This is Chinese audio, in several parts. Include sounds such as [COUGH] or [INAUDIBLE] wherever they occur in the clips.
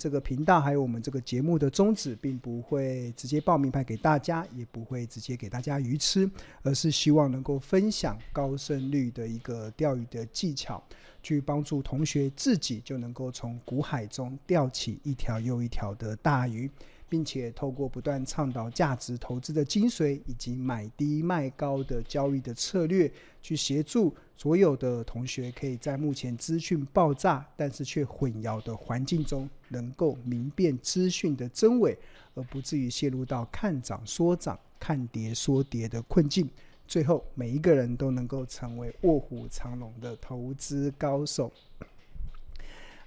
这个频道还有我们这个节目的宗旨，并不会直接报名牌给大家，也不会直接给大家鱼吃，而是希望能够分享高胜率的一个钓鱼的技巧，去帮助同学自己就能够从股海中钓起一条又一条的大鱼。并且透过不断倡导价值投资的精髓，以及买低卖高的交易的策略，去协助所有的同学，可以在目前资讯爆炸但是却混淆的环境中，能够明辨资讯的真伪，而不至于陷入到看涨说涨、看跌说跌的困境。最后，每一个人都能够成为卧虎藏龙的投资高手。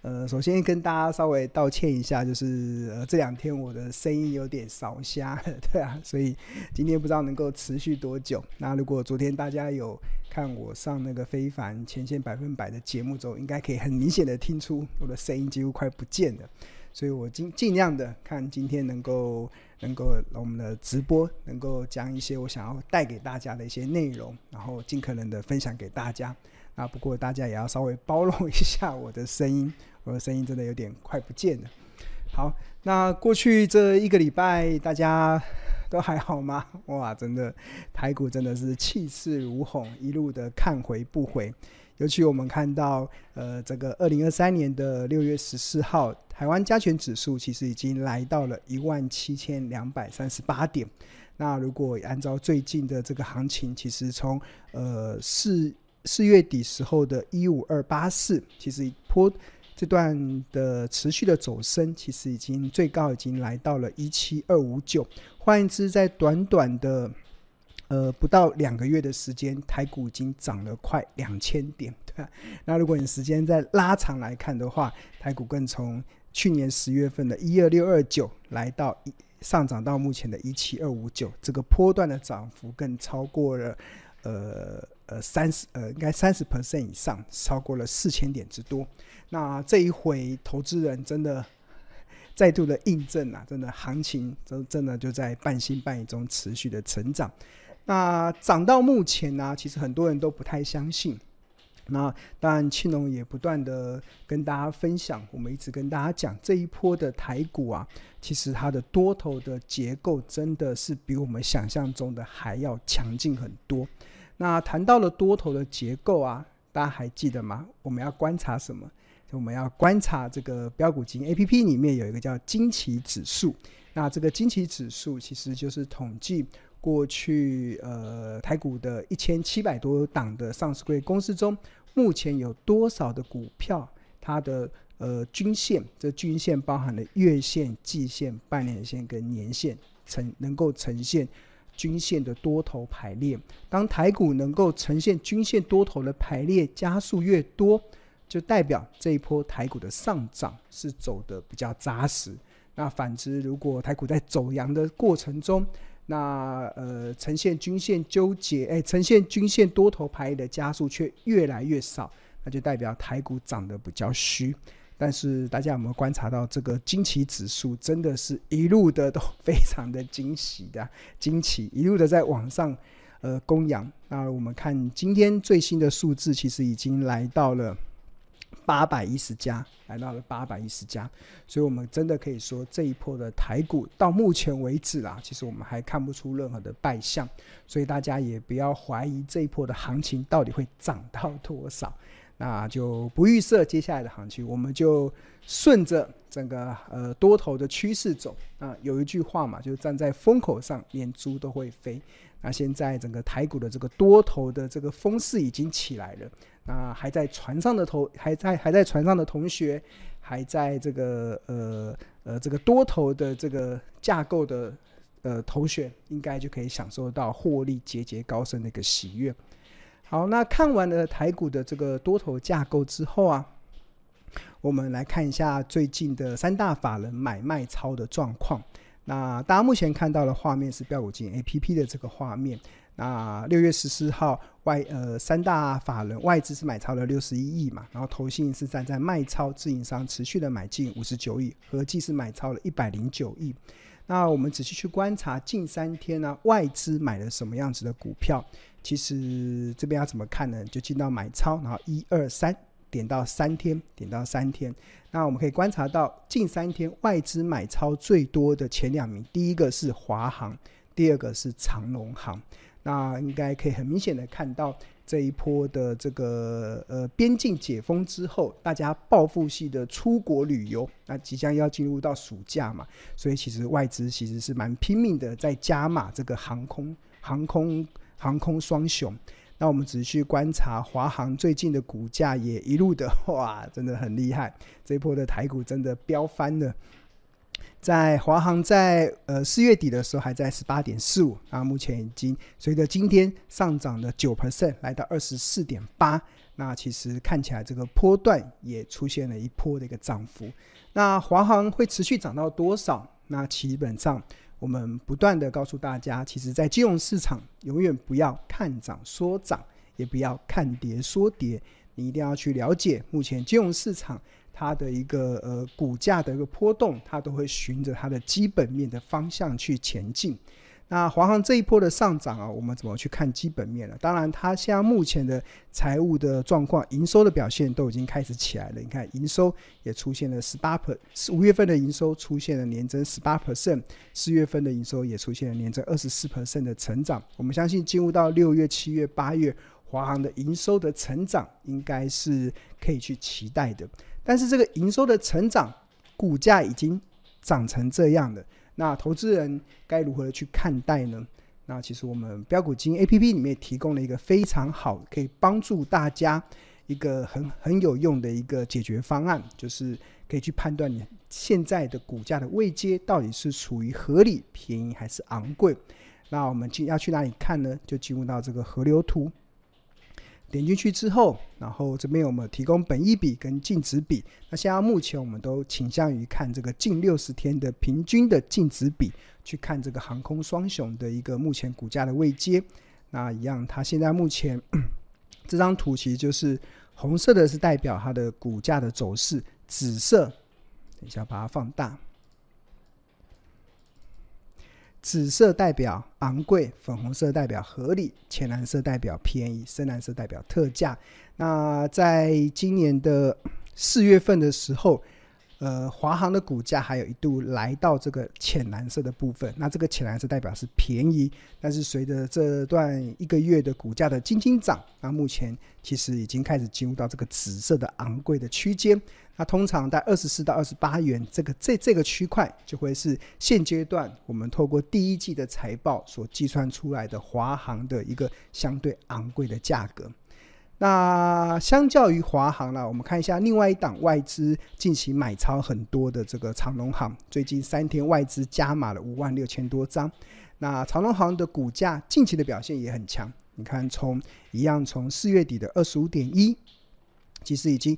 呃，首先跟大家稍微道歉一下，就是呃这两天我的声音有点烧瞎，[LAUGHS] 对啊，所以今天不知道能够持续多久。那如果昨天大家有看我上那个非凡前线百分百的节目中，应该可以很明显的听出我的声音几乎快不见了。所以我尽尽量的看今天能够能够我们的直播能够讲一些我想要带给大家的一些内容，然后尽可能的分享给大家。啊，不过大家也要稍微包容一下我的声音。我的声音真的有点快不见了。好，那过去这一个礼拜大家都还好吗？哇，真的台股真的是气势如虹，一路的看回不回。尤其我们看到，呃，这个二零二三年的六月十四号，台湾加权指数其实已经来到了一万七千两百三十八点。那如果按照最近的这个行情，其实从呃四四月底时候的一五二八四，其实波。这段的持续的走升，其实已经最高已经来到了一七二五九。换言之，在短短的呃不到两个月的时间，台股已经涨了快两千点，对吧？那如果你时间再拉长来看的话，台股更从去年十月份的一二六二九来到一上涨到目前的一七二五九，这个波段的涨幅更超过了呃呃三十呃应该三十 percent 以上，超过了四千点之多。那这一回，投资人真的再度的印证啊，真的行情真真的就在半信半疑中持续的成长。那涨到目前呢、其实很多人都不太相信。那当然，庆隆也不断的跟大家分享，我们一直跟大家讲，这一波的台股啊，其实它的多头的结构真的是比我们想象中的还要强劲很多。那谈到了多头的结构啊，大家还记得吗？我们要观察什么？我们要观察这个标股金 A P P 里面有一个叫惊奇指数，那这个惊奇指数其实就是统计过去呃台股的一千七百多档的上市柜公司中，目前有多少的股票，它的呃均线，这均线包含了月线、季线、半年线跟年线，呈能够呈现均线的多头排列。当台股能够呈现均线多头的排列加速越多，就代表这一波台股的上涨是走得比较扎实。那反之，如果台股在走阳的过程中，那呃呈现均线纠结，哎，呈现均线多头排列的加速却越来越少，那就代表台股涨得比较虚。但是大家有没有观察到，这个惊奇指数真的是一路的都非常的惊喜的惊奇，一路的在往上呃供养。那我们看今天最新的数字，其实已经来到了。八百一十家来到了八百一十家，所以我们真的可以说这一波的台股到目前为止啦，其实我们还看不出任何的败象，所以大家也不要怀疑这一波的行情到底会涨到多少，那就不预设接下来的行情，我们就顺着整个呃多头的趋势走。啊，有一句话嘛，就是站在风口上，连猪都会飞。那现在整个台股的这个多头的这个风势已经起来了。那还在船上的头，还在还在船上的同学，还在这个呃呃这个多头的这个架构的呃同学，应该就可以享受到获利节节高升的一个喜悦。好，那看完了台股的这个多头架构之后啊，我们来看一下最近的三大法人买卖超的状况。那大家目前看到的画面是标股金 APP 的这个画面。那六月十四号外呃三大法人外资是买超了六十一亿嘛，然后投信是站在卖超，自营商持续的买进五十九亿，合计是买超了一百零九亿。那我们仔细去观察近三天呢、外资买了什么样子的股票？其实这边要怎么看呢？就进到买超，然后一二三点到三天，点到三天。那我们可以观察到，近三天外资买超最多的前两名，第一个是华航，第二个是长龙航。那应该可以很明显的看到，这一波的这个呃边境解封之后，大家报复性的出国旅游，那即将要进入到暑假嘛，所以其实外资其实是蛮拼命的在加码这个航空、航空、航空双雄。那我们仔细观察华航最近的股价也一路的 [LAUGHS] 哇，真的很厉害，这一波的台股真的飙翻了。在华航在呃四月底的时候还在十八点四五，那目前已经随着今天上涨的九 percent，来到二十四点八。那其实看起来这个波段也出现了一波的一个涨幅。那华航会持续涨到多少？那基本上我们不断的告诉大家，其实在金融市场永远不要看涨说涨，也不要看跌说跌，你一定要去了解目前金融市场。它的一个呃股价的一个波动，它都会循着它的基本面的方向去前进。那华航这一波的上涨啊，我们怎么去看基本面呢？当然，它现在目前的财务的状况、营收的表现都已经开始起来了。你看，营收也出现了十八 per，五月份的营收出现了年增十八%；四月份的营收也出现了年增二十四%的成长。我们相信进入到六月、七月、八月，华航的营收的成长应该是可以去期待的。但是这个营收的成长，股价已经涨成这样了，那投资人该如何去看待呢？那其实我们标股金 APP 里面提供了一个非常好，可以帮助大家一个很很有用的一个解决方案，就是可以去判断你现在的股价的位阶到底是处于合理、便宜还是昂贵。那我们进要去哪里看呢？就进入到这个河流图。点进去之后，然后这边我们提供本益比跟净值比。那现在目前我们都倾向于看这个近六十天的平均的净值比，去看这个航空双雄的一个目前股价的位阶。那一样，它现在目前 [COUGHS] 这张图其实就是红色的是代表它的股价的走势，紫色，等一下把它放大。紫色代表昂贵，粉红色代表合理，浅蓝色代表便宜，深蓝色代表特价。那在今年的四月份的时候，呃，华航的股价还有一度来到这个浅蓝色的部分，那这个浅蓝色代表是便宜，但是随着这段一个月的股价的轻轻涨，那目前其实已经开始进入到这个紫色的昂贵的区间。那通常在二十四到二十八元这个这这个区块，就会是现阶段我们透过第一季的财报所计算出来的华航的一个相对昂贵的价格。那相较于华航呢，我们看一下另外一档外资近期买超很多的这个长荣航，最近三天外资加码了五万六千多张。那长荣航的股价近期的表现也很强，你看从一样从四月底的二十五点一，其实已经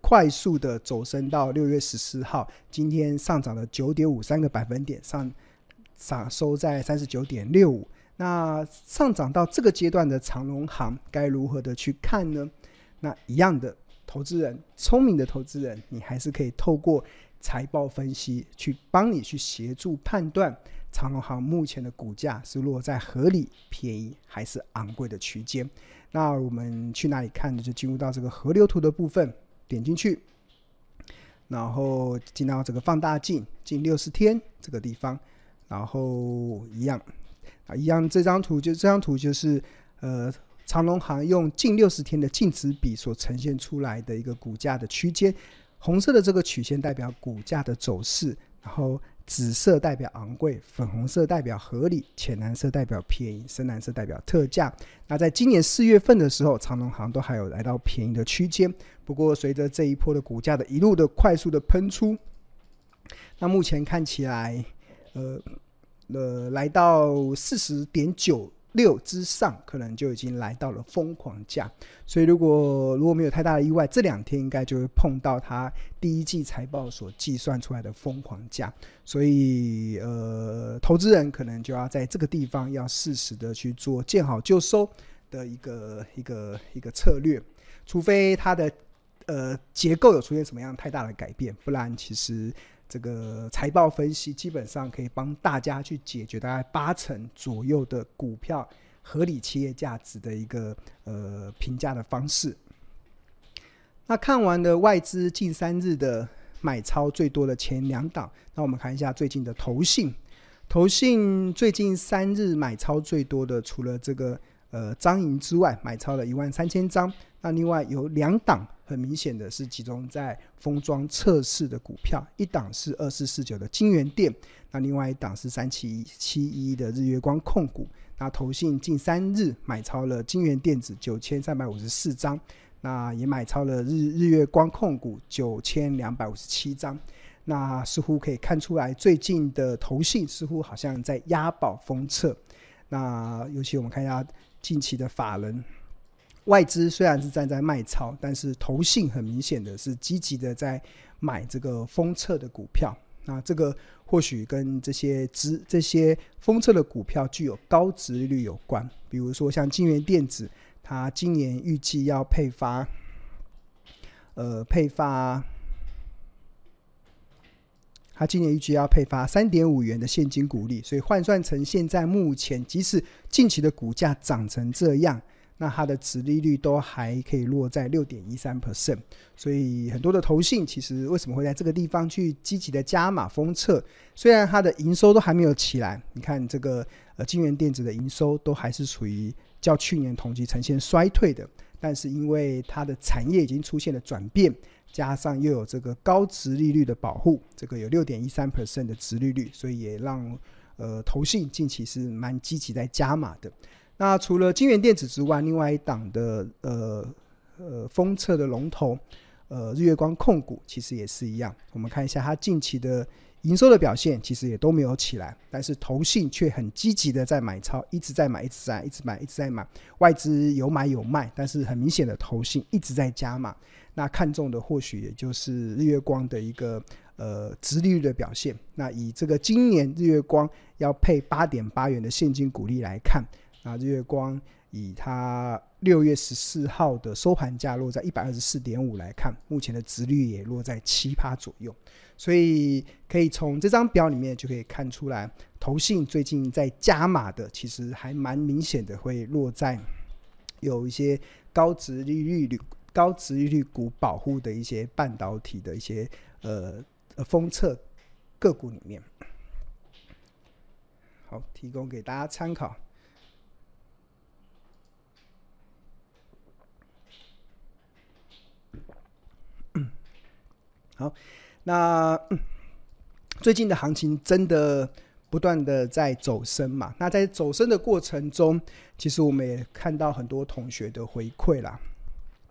快速的走升到六月十四号，今天上涨了九点五三个百分点，上涨收在三十九点六五。那上涨到这个阶段的长荣行该如何的去看呢？那一样的投资人，聪明的投资人，你还是可以透过财报分析去帮你去协助判断长荣行目前的股价是落在合理、便宜还是昂贵的区间。那我们去哪里看呢？就进入到这个河流图的部分，点进去，然后进到这个放大镜，近六十天这个地方，然后一样。啊，一样，这张图就这张图就是，呃，长荣航用近六十天的净值比所呈现出来的一个股价的区间，红色的这个曲线代表股价的走势，然后紫色代表昂贵，粉红色代表合理，浅蓝色代表便宜，深蓝色代表特价。那在今年四月份的时候，长荣航都还有来到便宜的区间，不过随着这一波的股价的一路的快速的喷出，那目前看起来，呃。呃，来到四十点九六之上，可能就已经来到了疯狂价。所以，如果如果没有太大的意外，这两天应该就会碰到它第一季财报所计算出来的疯狂价。所以，呃，投资人可能就要在这个地方要适时的去做见好就收的一个一个一个策略，除非它的呃结构有出现什么样太大的改变，不然其实。这个财报分析基本上可以帮大家去解决大概八成左右的股票合理企业价值的一个呃评价的方式。那看完了外资近三日的买超最多的前两档，那我们看一下最近的投信。投信最近三日买超最多的，除了这个呃张银之外，买超了一万三千张。那另外有两档很明显的是集中在封装测试的股票，一档是二四四九的金元电，那另外一档是三七七一的日月光控股。那投信近三日买超了金元电子九千三百五十四张，那也买超了日日月光控股九千两百五十七张。那似乎可以看出来，最近的投信似乎好像在押宝封测。那尤其我们看一下近期的法人。外资虽然是站在卖超，但是投信很明显的是积极的在买这个封测的股票。那这个或许跟这些资这些封测的股票具有高值率有关。比如说像金源电子，它今年预计要配发，呃，配发，它今年预计要配发三点五元的现金股利，所以换算成现在目前，即使近期的股价涨成这样。那它的殖利率都还可以落在六点一三 percent，所以很多的投信其实为什么会在这个地方去积极的加码封测？虽然它的营收都还没有起来，你看这个呃京元电子的营收都还是处于较去年同期呈现衰退的，但是因为它的产业已经出现了转变，加上又有这个高殖利率的保护，这个有六点一三 percent 的殖利率，所以也让呃投信近期是蛮积极在加码的。那除了金元电子之外，另外一档的呃呃封测的龙头，呃日月光控股其实也是一样。我们看一下它近期的营收的表现，其实也都没有起来，但是投信却很积极的在买超，一直在买，一直在，一直买，一直在买。外资有买有卖，但是很明显的投信一直在加码。那看中的或许也就是日月光的一个呃殖利率的表现。那以这个今年日月光要配八点八元的现金股利来看。那日月光以它六月十四号的收盘价落在一百二十四点五来看，目前的殖率也落在七趴左右，所以可以从这张表里面就可以看出来，投信最近在加码的，其实还蛮明显的，会落在有一些高殖利率率、高殖利率股保护的一些半导体的一些呃呃封测个股里面。好，提供给大家参考。好，那最近的行情真的不断的在走升嘛？那在走升的过程中，其实我们也看到很多同学的回馈啦。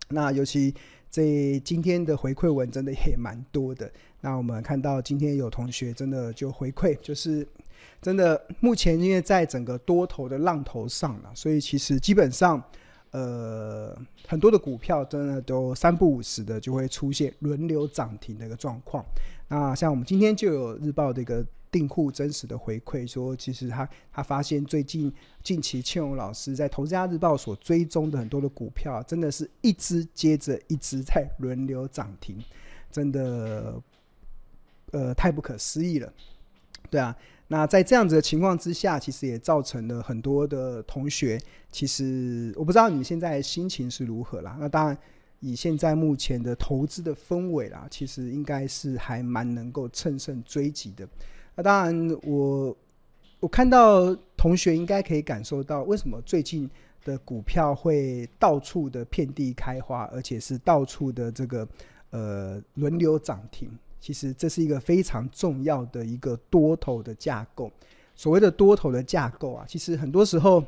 那尤其这今天的回馈文真的也蛮多的。那我们看到今天有同学真的就回馈，就是真的目前因为在整个多头的浪头上了，所以其实基本上。呃，很多的股票真的都三不五时的就会出现轮流涨停的一个状况。那像我们今天就有日报的一个订户真实的回馈，说其实他他发现最近近期庆荣老师在投资家日报所追踪的很多的股票，真的是一只接着一只在轮流涨停，真的呃太不可思议了，对啊。那在这样子的情况之下，其实也造成了很多的同学，其实我不知道你们现在心情是如何啦。那当然，以现在目前的投资的氛围啦，其实应该是还蛮能够乘胜追击的。那当然我，我我看到同学应该可以感受到，为什么最近的股票会到处的遍地开花，而且是到处的这个呃轮流涨停。其实这是一个非常重要的一个多头的架构。所谓的多头的架构啊，其实很多时候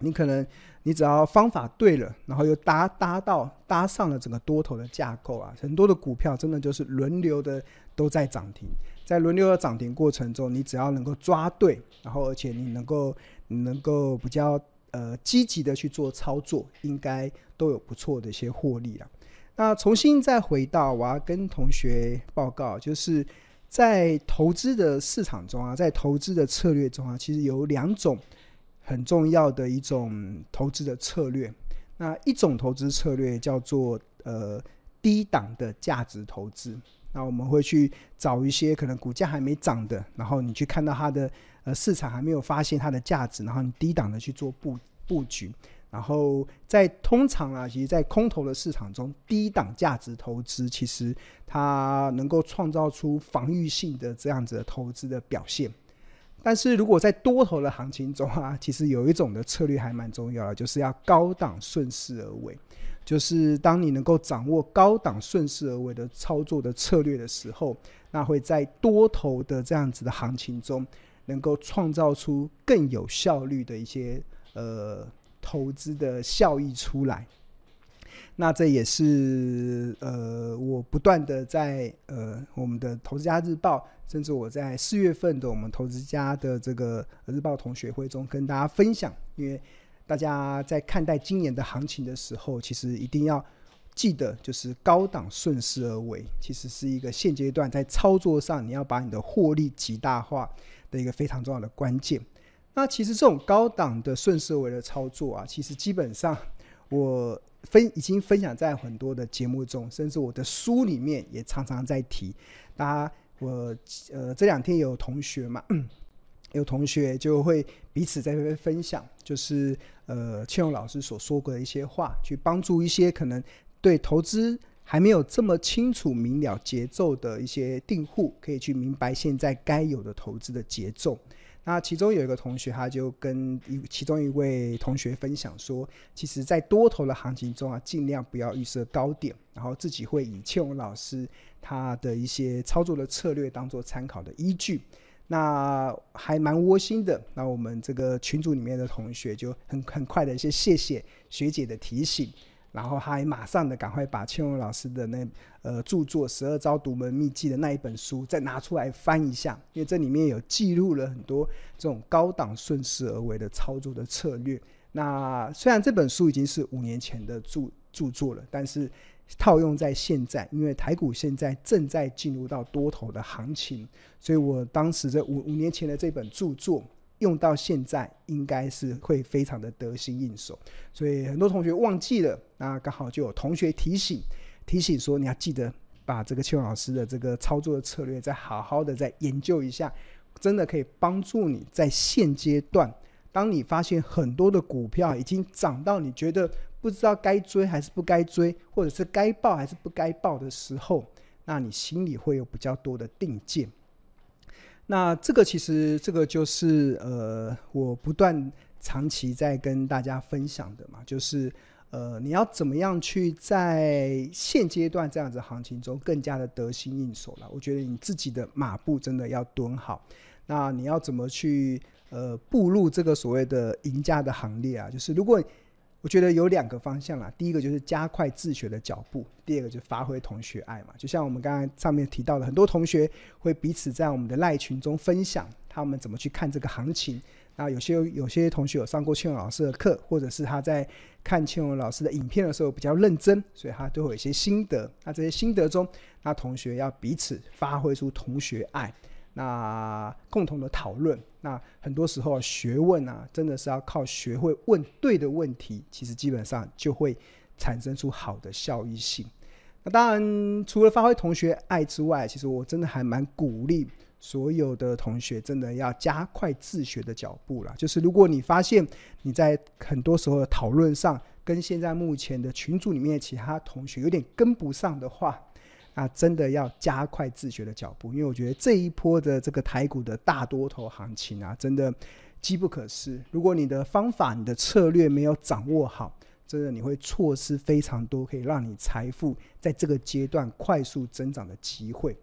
你可能你只要方法对了，然后又搭搭到搭上了整个多头的架构啊，很多的股票真的就是轮流的都在涨停。在轮流的涨停过程中，你只要能够抓对，然后而且你能够你能够比较呃积极的去做操作，应该都有不错的一些获利了。那重新再回到，我要跟同学报告，就是在投资的市场中啊，在投资的策略中啊，其实有两种很重要的一种投资的策略。那一种投资策略叫做呃低档的价值投资。那我们会去找一些可能股价还没涨的，然后你去看到它的呃市场还没有发现它的价值，然后你低档的去做布布局。然后在通常啊，其实，在空头的市场中，低档价值投资其实它能够创造出防御性的这样子的投资的表现。但是如果在多头的行情中啊，其实有一种的策略还蛮重要的，就是要高档顺势而为。就是当你能够掌握高档顺势而为的操作的策略的时候，那会在多头的这样子的行情中，能够创造出更有效率的一些呃。投资的效益出来，那这也是呃，我不断的在呃我们的投资家日报，甚至我在四月份的我们投资家的这个日报同学会中跟大家分享，因为大家在看待今年的行情的时候，其实一定要记得，就是高档顺势而为，其实是一个现阶段在操作上你要把你的获利极大化的一个非常重要的关键。那其实这种高档的顺势而为的操作啊，其实基本上我分已经分享在很多的节目中，甚至我的书里面也常常在提。大家，我呃这两天有同学嘛，[CLEARS THROAT] 有同学就会彼此在分享，就是呃庆荣老师所说过的一些话，去帮助一些可能对投资还没有这么清楚明了节奏的一些订户，可以去明白现在该有的投资的节奏。那其中有一个同学，他就跟一其中一位同学分享说，其实，在多头的行情中啊，尽量不要预设高点，然后自己会以庆荣老师他的一些操作的策略当做参考的依据。那还蛮窝心的。那我们这个群组里面的同学就很很快的一些谢谢学姐的提醒。然后还马上的赶快把千荣老师的那呃著作《十二招独门秘籍》的那一本书再拿出来翻一下，因为这里面有记录了很多这种高档顺势而为的操作的策略。那虽然这本书已经是五年前的著著作了，但是套用在现在，因为台股现在正在进入到多头的行情，所以我当时这五五年前的这本著作。用到现在应该是会非常的得心应手，所以很多同学忘记了，那刚好就有同学提醒，提醒说你要记得把这个庆荣老师的这个操作的策略再好好的再研究一下，真的可以帮助你在现阶段，当你发现很多的股票已经涨到你觉得不知道该追还是不该追，或者是该报还是不该报的时候，那你心里会有比较多的定见。那这个其实这个就是呃，我不断长期在跟大家分享的嘛，就是呃，你要怎么样去在现阶段这样子行情中更加的得心应手了？我觉得你自己的马步真的要蹲好。那你要怎么去呃步入这个所谓的赢家的行列啊？就是如果我觉得有两个方向啦，第一个就是加快自学的脚步，第二个就发挥同学爱嘛。就像我们刚才上面提到的，很多同学会彼此在我们的赖群中分享他们怎么去看这个行情。那有些有些同学有上过庆荣老师的课，或者是他在看庆荣老师的影片的时候比较认真，所以他都会有一些心得。那这些心得中，那同学要彼此发挥出同学爱。那共同的讨论，那很多时候学问啊，真的是要靠学会问对的问题，其实基本上就会产生出好的效益性。那当然，除了发挥同学爱之外，其实我真的还蛮鼓励所有的同学，真的要加快自学的脚步啦。就是如果你发现你在很多时候的讨论上，跟现在目前的群组里面的其他同学有点跟不上的话，啊真的要加快自学的脚步，因为我觉得这一波的这个台股的大多头行情啊，真的机不可失。如果你的方法、你的策略没有掌握好，真的你会错失非常多可以让你财富在这个阶段快速增长的机会。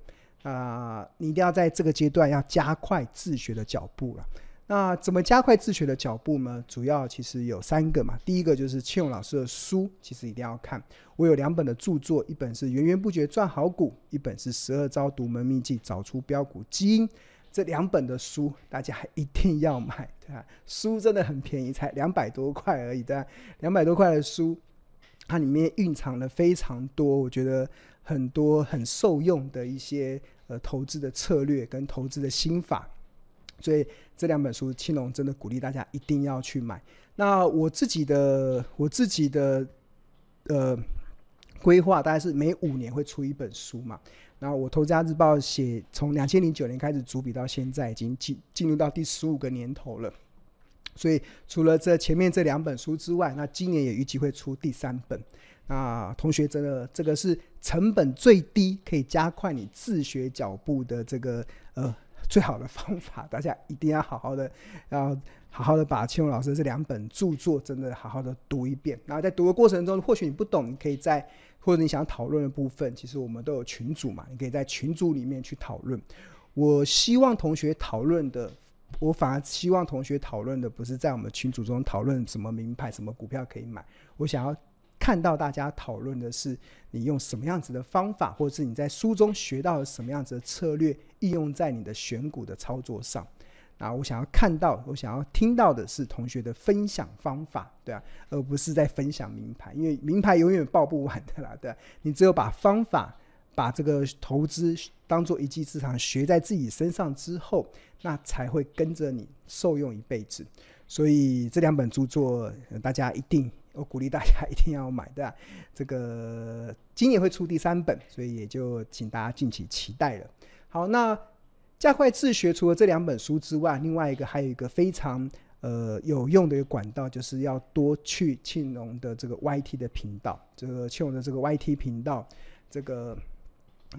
啊、你一定要在这个阶段要加快自学的脚步了。那怎么加快自学的脚步呢？主要其实有三个嘛。第一个就是庆勇老师的书，其实一定要看。我有两本的著作，一本是《源源不绝赚好股》，一本是《十二招独门秘技找出标股基因》。这两本的书大家一定要买，对吧？书真的很便宜，才两百多块而已，对吧？两百多块的书，它里面蕴藏了非常多，我觉得很多很受用的一些呃投资的策略跟投资的心法。所以这两本书，青龙真的鼓励大家一定要去买。那我自己的我自己的呃规划，大概是每五年会出一本书嘛。然后我投资家日报写从两千零九年开始主笔到现在，已经进进入到第十五个年头了。所以除了这前面这两本书之外，那今年也预计会出第三本。那同学真的这个是成本最低，可以加快你自学脚步的这个呃最好的方法。大家一定要好好的，要好好的把青龙老师这两本著作真的好好的读一遍。然后在读的过程中，或许你不懂，你可以在或者你想讨论的部分，其实我们都有群组嘛，你可以在群组里面去讨论。我希望同学讨论的，我反而希望同学讨论的不是在我们群组中讨论什么名牌、什么股票可以买，我想要。看到大家讨论的是你用什么样子的方法，或者是你在书中学到了什么样子的策略，应用在你的选股的操作上。那我想要看到，我想要听到的是同学的分享方法，对啊，而不是在分享名牌，因为名牌永远报不完的啦，对啊。你只有把方法，把这个投资当做一技之长学在自己身上之后，那才会跟着你受用一辈子。所以这两本著作，大家一定。我鼓励大家一定要买的，这个今年会出第三本，所以也就请大家敬请期待了。好，那加快自学除了这两本书之外，另外一个还有一个非常呃有用的一个管道，就是要多去庆荣的这个 YT 的频道，这个庆荣的这个 YT 频道，这个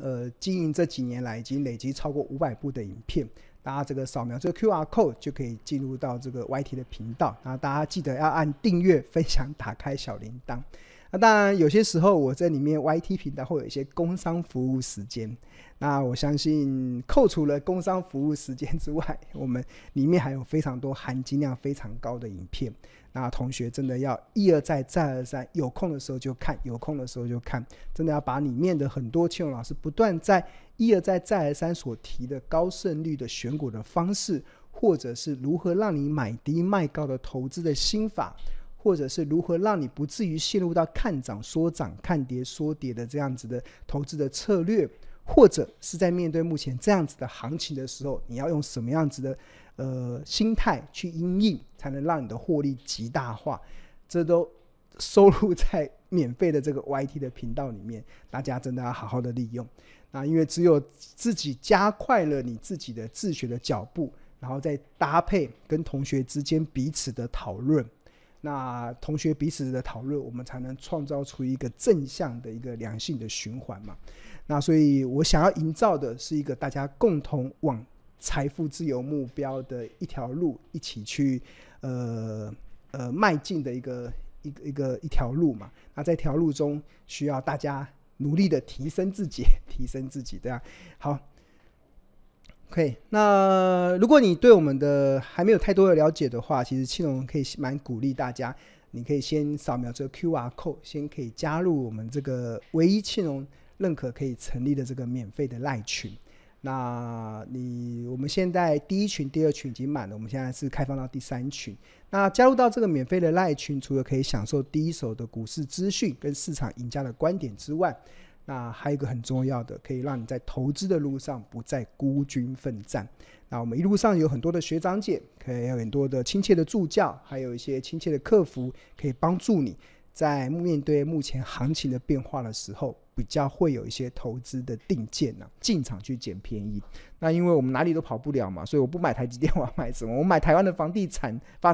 呃经营这几年来已经累积超过五百部的影片。大家这个扫描这个 QR code 就可以进入到这个 YT 的频道，那大家记得要按订阅、分享、打开小铃铛。那当然有些时候我这里面 YT 频道会有一些工商服务时间，那我相信扣除了工商服务时间之外，我们里面还有非常多含金量非常高的影片。那同学真的要一而再、再而三，有空的时候就看，有空的时候就看，真的要把里面的很多沁荣老师不断在。一而再、再而三所提的高胜率的选股的方式，或者是如何让你买低卖高的投资的心法，或者是如何让你不至于陷入到看涨说涨、看跌说跌的这样子的投资的策略，或者是在面对目前这样子的行情的时候，你要用什么样子的呃心态去因应，才能让你的获利极大化？这都收录在免费的这个 YT 的频道里面，大家真的要好好的利用。那，因为只有自己加快了你自己的自学的脚步，然后再搭配跟同学之间彼此的讨论，那同学彼此的讨论，我们才能创造出一个正向的一个良性的循环嘛。那所以我想要营造的是一个大家共同往财富自由目标的一条路，一起去呃呃迈进的一个一个一个一条路嘛。那在条路中需要大家。努力的提升自己，[LAUGHS] 提升自己，对啊，好，OK。那如果你对我们的还没有太多的了解的话，其实庆荣可以蛮鼓励大家，你可以先扫描这个 QR code，先可以加入我们这个唯一庆荣认可可以成立的这个免费的赖群。那你我们现在第一群、第二群已经满了，我们现在是开放到第三群。那加入到这个免费的赖群，除了可以享受第一手的股市资讯跟市场赢家的观点之外，那还有一个很重要的，可以让你在投资的路上不再孤军奋战。那我们一路上有很多的学长姐，可以有很多的亲切的助教，还有一些亲切的客服，可以帮助你在面对目前行情的变化的时候。比较会有一些投资的定见呢、进场去捡便宜。那因为我们哪里都跑不了嘛，所以我不买台积电，我要买什么？我买台湾的房地产发